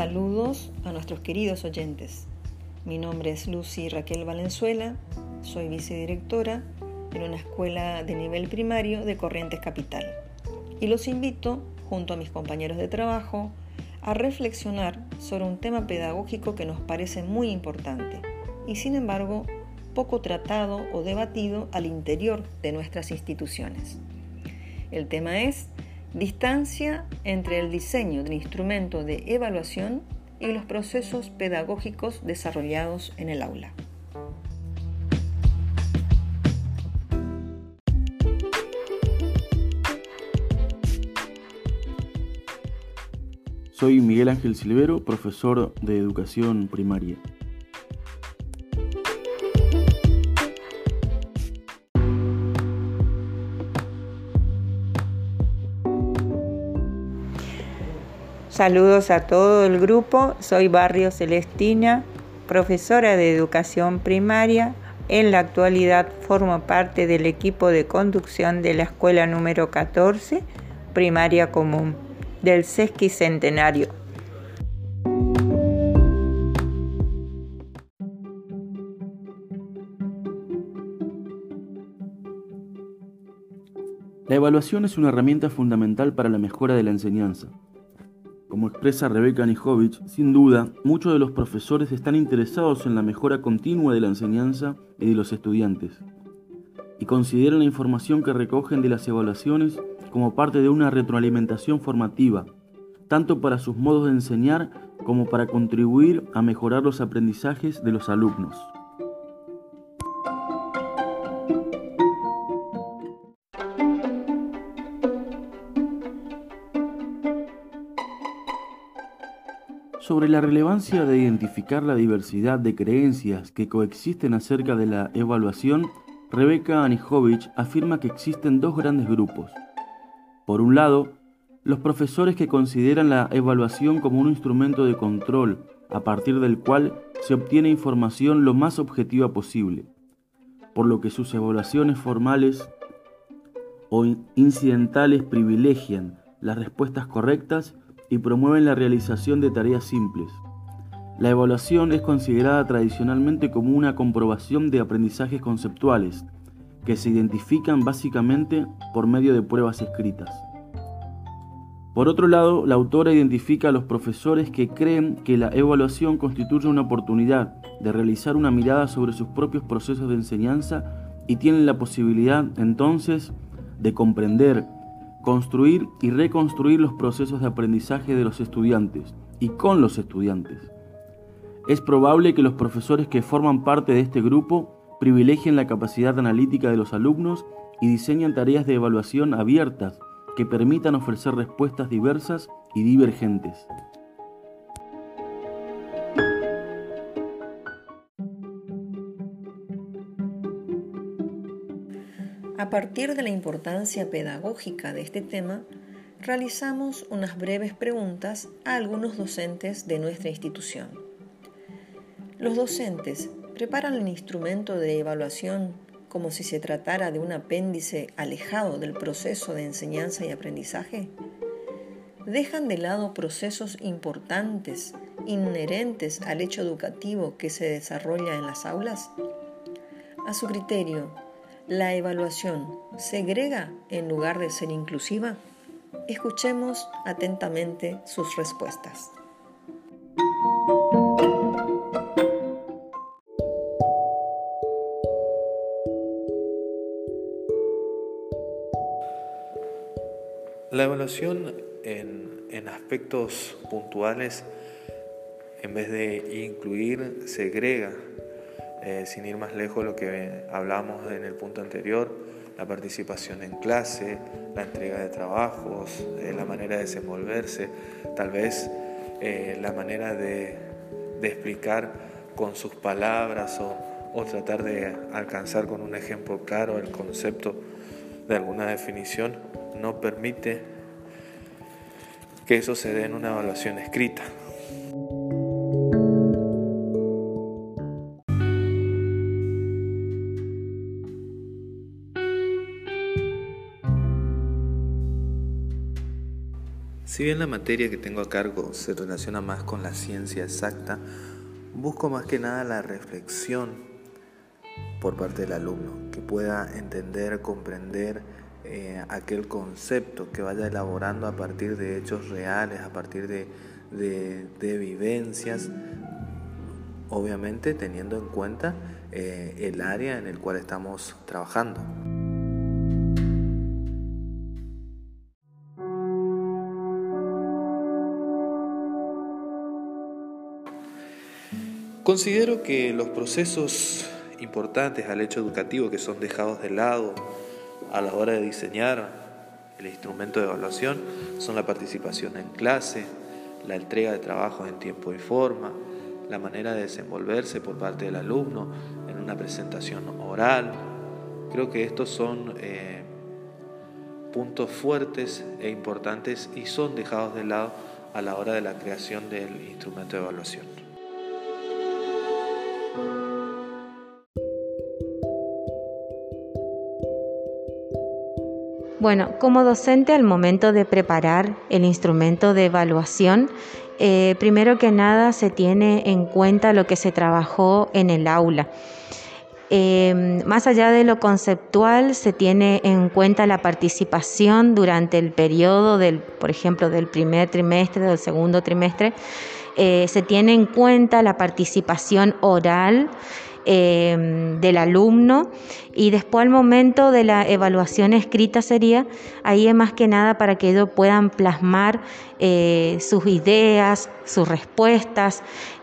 Saludos a nuestros queridos oyentes. Mi nombre es Lucy Raquel Valenzuela, soy vicedirectora en una escuela de nivel primario de Corrientes Capital y los invito, junto a mis compañeros de trabajo, a reflexionar sobre un tema pedagógico que nos parece muy importante y sin embargo poco tratado o debatido al interior de nuestras instituciones. El tema es distancia entre el diseño del instrumento de evaluación y los procesos pedagógicos desarrollados en el aula. Soy Miguel Ángel Silvero, profesor de educación primaria. Saludos a todo el grupo, soy Barrio Celestina, profesora de educación primaria. En la actualidad formo parte del equipo de conducción de la escuela número 14, primaria común del sesquicentenario. La evaluación es una herramienta fundamental para la mejora de la enseñanza. Como expresa Rebeca Nijovic, sin duda, muchos de los profesores están interesados en la mejora continua de la enseñanza y de los estudiantes, y consideran la información que recogen de las evaluaciones como parte de una retroalimentación formativa, tanto para sus modos de enseñar como para contribuir a mejorar los aprendizajes de los alumnos. Sobre la relevancia de identificar la diversidad de creencias que coexisten acerca de la evaluación, Rebeca Anijovic afirma que existen dos grandes grupos, por un lado, los profesores que consideran la evaluación como un instrumento de control a partir del cual se obtiene información lo más objetiva posible, por lo que sus evaluaciones formales o incidentales privilegian las respuestas correctas y promueven la realización de tareas simples. La evaluación es considerada tradicionalmente como una comprobación de aprendizajes conceptuales, que se identifican básicamente por medio de pruebas escritas. Por otro lado, la autora identifica a los profesores que creen que la evaluación constituye una oportunidad de realizar una mirada sobre sus propios procesos de enseñanza y tienen la posibilidad entonces de comprender, construir y reconstruir los procesos de aprendizaje de los estudiantes y con los estudiantes. Es probable que los profesores que forman parte de este grupo privilegian la capacidad analítica de los alumnos y diseñan tareas de evaluación abiertas que permitan ofrecer respuestas diversas y divergentes. A partir de la importancia pedagógica de este tema, realizamos unas breves preguntas a algunos docentes de nuestra institución. Los docentes preparan el instrumento de evaluación como si se tratara de un apéndice alejado del proceso de enseñanza y aprendizaje? ¿Dejan de lado procesos importantes, inherentes al hecho educativo que se desarrolla en las aulas? A su criterio, ¿la evaluación segrega en lugar de ser inclusiva? Escuchemos atentamente sus respuestas. La evaluación en, aspectos puntuales, en vez de incluir, segrega, eh, sin ir más lejos lo que hablamos en el punto anterior, la participación en clase, la entrega de trabajos, eh, la manera de desenvolverse, tal vez eh, la manera de, explicar con sus palabras o, o tratar de alcanzar con un ejemplo claro el concepto de alguna definición no permite que eso se dé en una evaluación escrita. Si bien la materia que tengo a cargo se relaciona más con la ciencia exacta, busco más que nada la reflexión por parte del alumno, que pueda entender, comprender eh, aquel concepto, que vaya elaborando a partir de hechos reales, a partir de, vivencias, obviamente teniendo en cuenta eh, el área en el cual estamos trabajando. Considero que los procesos importantes al hecho educativo que son dejados de lado a la hora de diseñar el instrumento de evaluación son la participación en clase, la entrega de trabajos en tiempo y forma, la manera de desenvolverse por parte del alumno en una presentación oral. Creo que estos son eh, puntos fuertes e importantes y son dejados de lado a la hora de la creación del instrumento de evaluación. Bueno, como docente al momento de preparar el instrumento de evaluación, eh, primero que nada se tiene en cuenta lo que se trabajó en el aula. Eh, más allá de lo conceptual, se tiene en cuenta la participación durante el periodo del, por ejemplo, del primer trimestre, del segundo trimestre. Eh, se tiene en cuenta la participación oral Em, del alumno. Y después al momento de la evaluación escrita sería ahí es más que nada para que ellos puedan plasmar eh, sus ideas, sus respuestas,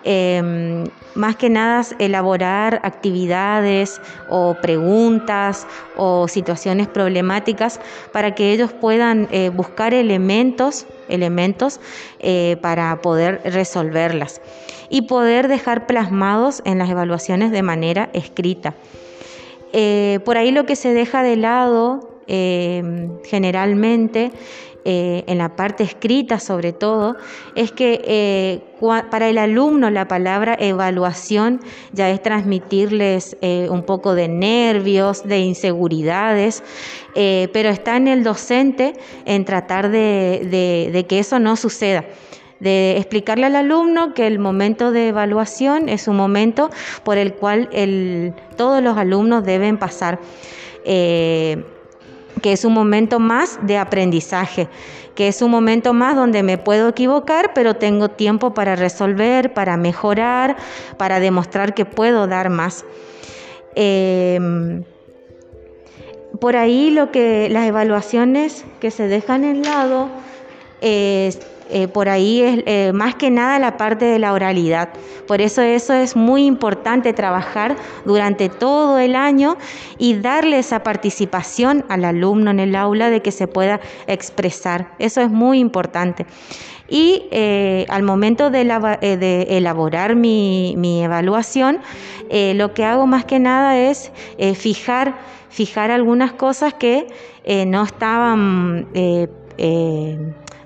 em, más que nada elaborar actividades o preguntas o situaciones problemáticas para que ellos puedan eh, buscar elementos, elementos eh, para poder resolverlas y poder dejar plasmados en las evaluaciones de manera escrita. Eh, por ahí lo que se deja de lado generalmente eh, en la parte escrita sobre todo, es que para el alumno la palabra evaluación ya es transmitirles un poco de nervios, de inseguridades, pero está en el docente en tratar de que eso no suceda de explicarle al alumno que el momento de evaluación es un momento por el cual todos los alumnos deben pasar. Eh, que es un momento más de aprendizaje, que es un momento más donde me puedo equivocar, pero tengo tiempo para resolver, para mejorar, para demostrar que puedo dar más. Eh, por ahí lo que las evaluaciones que se dejan en lado es eh, por ahí es eh, más que nada la parte de la oralidad. Por eso eso es muy importante trabajar durante todo el año y darle esa participación al alumno en el aula de que se pueda expresar. Eso es muy importante. Y eh, al momento de, elaborar mi, evaluación, lo que hago más que nada es fijar, fijar algunas cosas que no estaban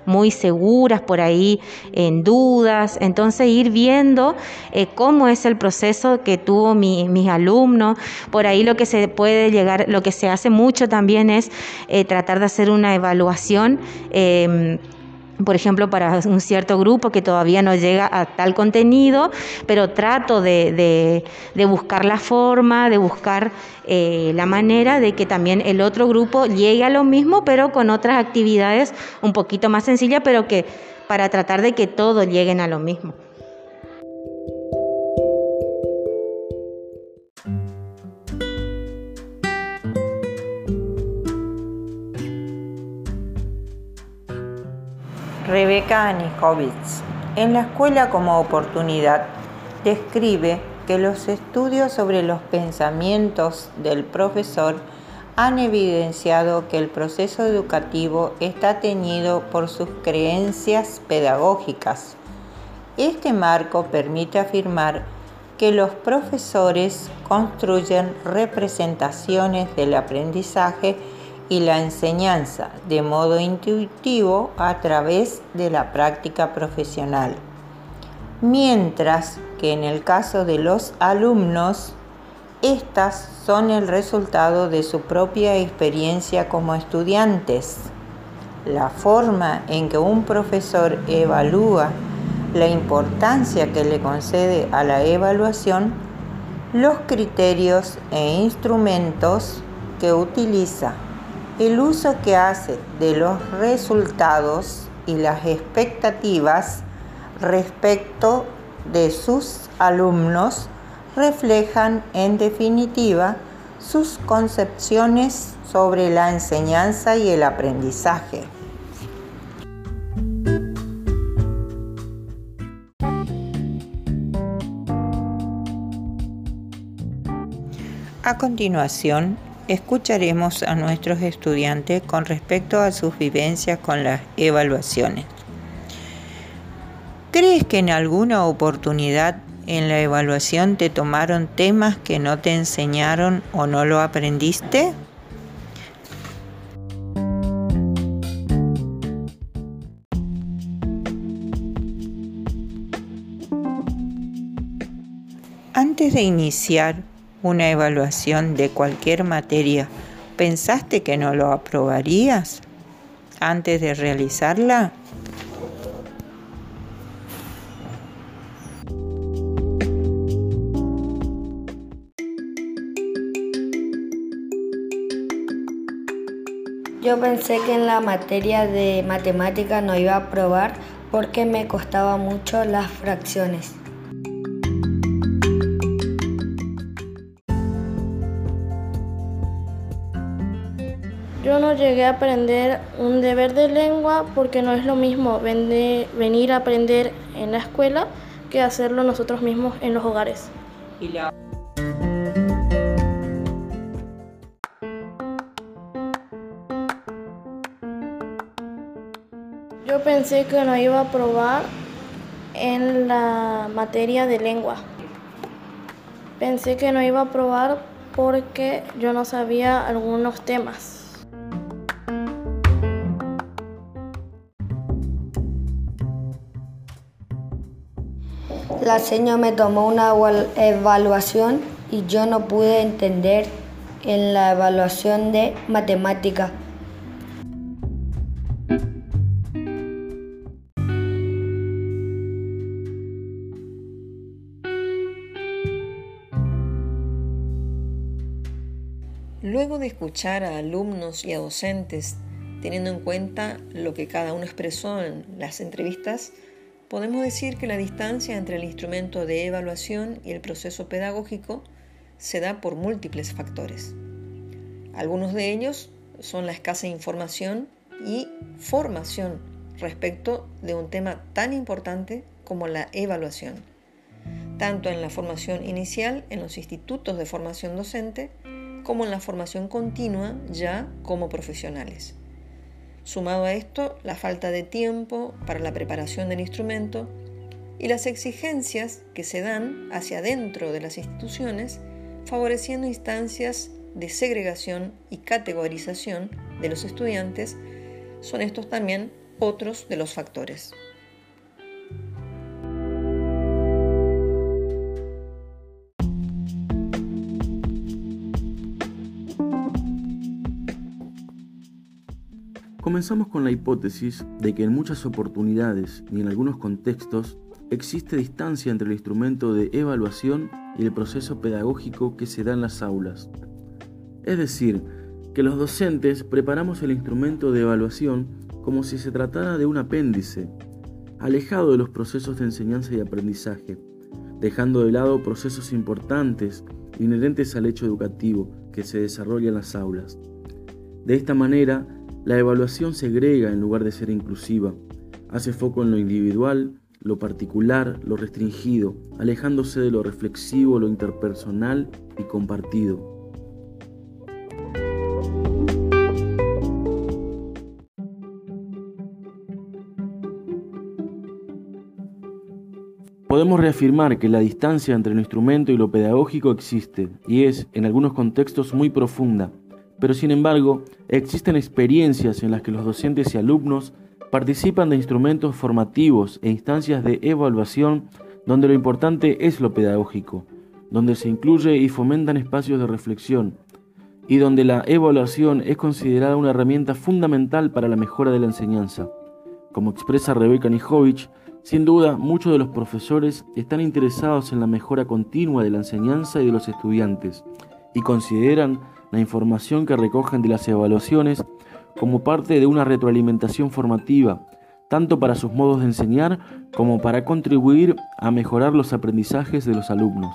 muy seguras por ahí, en dudas. Entonces ir viendo eh, cómo es el proceso que tuvo mi, mis alumnos. Por ahí lo que se puede llegar, lo que se hace mucho también es eh, tratar de hacer una evaluación. Em, por ejemplo, para un cierto grupo que todavía no llega a tal contenido, pero trato de, buscar la forma, de buscar eh, la manera de que también el otro grupo llegue a lo mismo, pero con otras actividades un poquito más sencillas, pero que para tratar de que todos lleguen a lo mismo. Rebeca Anikovitz, en la escuela como oportunidad, describe que los estudios sobre los pensamientos del profesor han evidenciado que el proceso educativo está teñido por sus creencias pedagógicas. Este marco permite afirmar que los profesores construyen representaciones del aprendizaje y la enseñanza de modo intuitivo a través de la práctica profesional. Mientras que en el caso de los alumnos, estas son el resultado de su propia experiencia como estudiantes. la forma en que un profesor evalúa, la importancia que le concede a la evaluación, los criterios e instrumentos que utiliza, el uso que hace de los resultados y las expectativas respecto de sus alumnos reflejan en definitiva sus concepciones sobre la enseñanza y el aprendizaje. A continuación, escucharemos a nuestros estudiantes con respecto a sus vivencias con las evaluaciones. ¿Crees que en alguna oportunidad en la evaluación te tomaron temas que no te enseñaron o no lo aprendiste? Antes de iniciar una evaluación de cualquier materia, ¿pensaste que no lo aprobarías antes de realizarla? Yo pensé que en la materia de matemática no iba a aprobar porque me costaba mucho las fracciones. Yo no llegué a aprender un deber de lengua porque no es lo mismo venir a aprender en la escuela que hacerlo nosotros mismos en los hogares. Yo pensé que no iba a aprobar en la materia de lengua. Pensé que no iba a aprobar porque yo no sabía algunos temas. Señora me tomó una evaluación y yo no pude entender en la evaluación de matemática. Luego de escuchar a alumnos y a docentes, teniendo en cuenta lo que cada uno expresó en las entrevistas, podemos decir que la distancia entre el instrumento de evaluación y el proceso pedagógico se da por múltiples factores. Algunos de ellos son la escasa información y formación respecto de un tema tan importante como la evaluación, tanto en la formación inicial en los institutos de formación docente como en la formación continua ya como profesionales. Sumado a esto, la falta de tiempo para la preparación del instrumento y las exigencias que se dan hacia adentro de las instituciones, favoreciendo instancias de segregación y categorización de los estudiantes, son estos también otros de los factores. Comenzamos con la hipótesis de que en muchas oportunidades y en algunos contextos existe distancia entre el instrumento de evaluación y el proceso pedagógico que se da en las aulas. Es decir, que los docentes preparamos el instrumento de evaluación como si se tratara de un apéndice, alejado de los procesos de enseñanza y aprendizaje, dejando de lado procesos importantes inherentes al hecho educativo que se desarrolla en las aulas. De esta manera, la evaluación segrega en lugar de ser inclusiva, hace foco en lo individual, lo particular, lo restringido, alejándose de lo reflexivo, lo interpersonal y compartido. Podemos reafirmar que la distancia entre el instrumento y lo pedagógico existe y es, en algunos contextos, muy profunda, pero sin embargo existen experiencias en las que los docentes y alumnos participan de instrumentos formativos e instancias de evaluación donde lo importante es lo pedagógico, donde se incluye y fomentan espacios de reflexión, y donde la evaluación es considerada una herramienta fundamental para la mejora de la enseñanza. Como expresa Rebeca Nijovic, sin duda muchos de los profesores están interesados en la mejora continua de la enseñanza y de los estudiantes y consideran la información que recogen de las evaluaciones como parte de una retroalimentación formativa, tanto para sus modos de enseñar como para contribuir a mejorar los aprendizajes de los alumnos.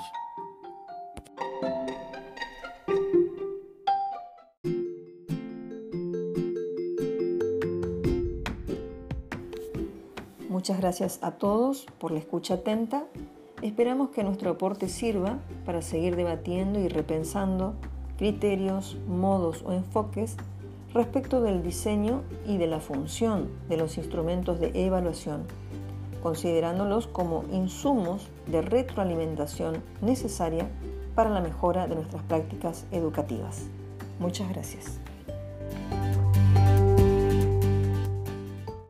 Muchas gracias a todos por la escucha atenta. Esperamos que nuestro aporte sirva para seguir debatiendo y repensando criterios, modos o enfoques respecto del diseño y de la función de los instrumentos de evaluación, considerándolos como insumos de retroalimentación necesaria para la mejora de nuestras prácticas educativas. Muchas gracias.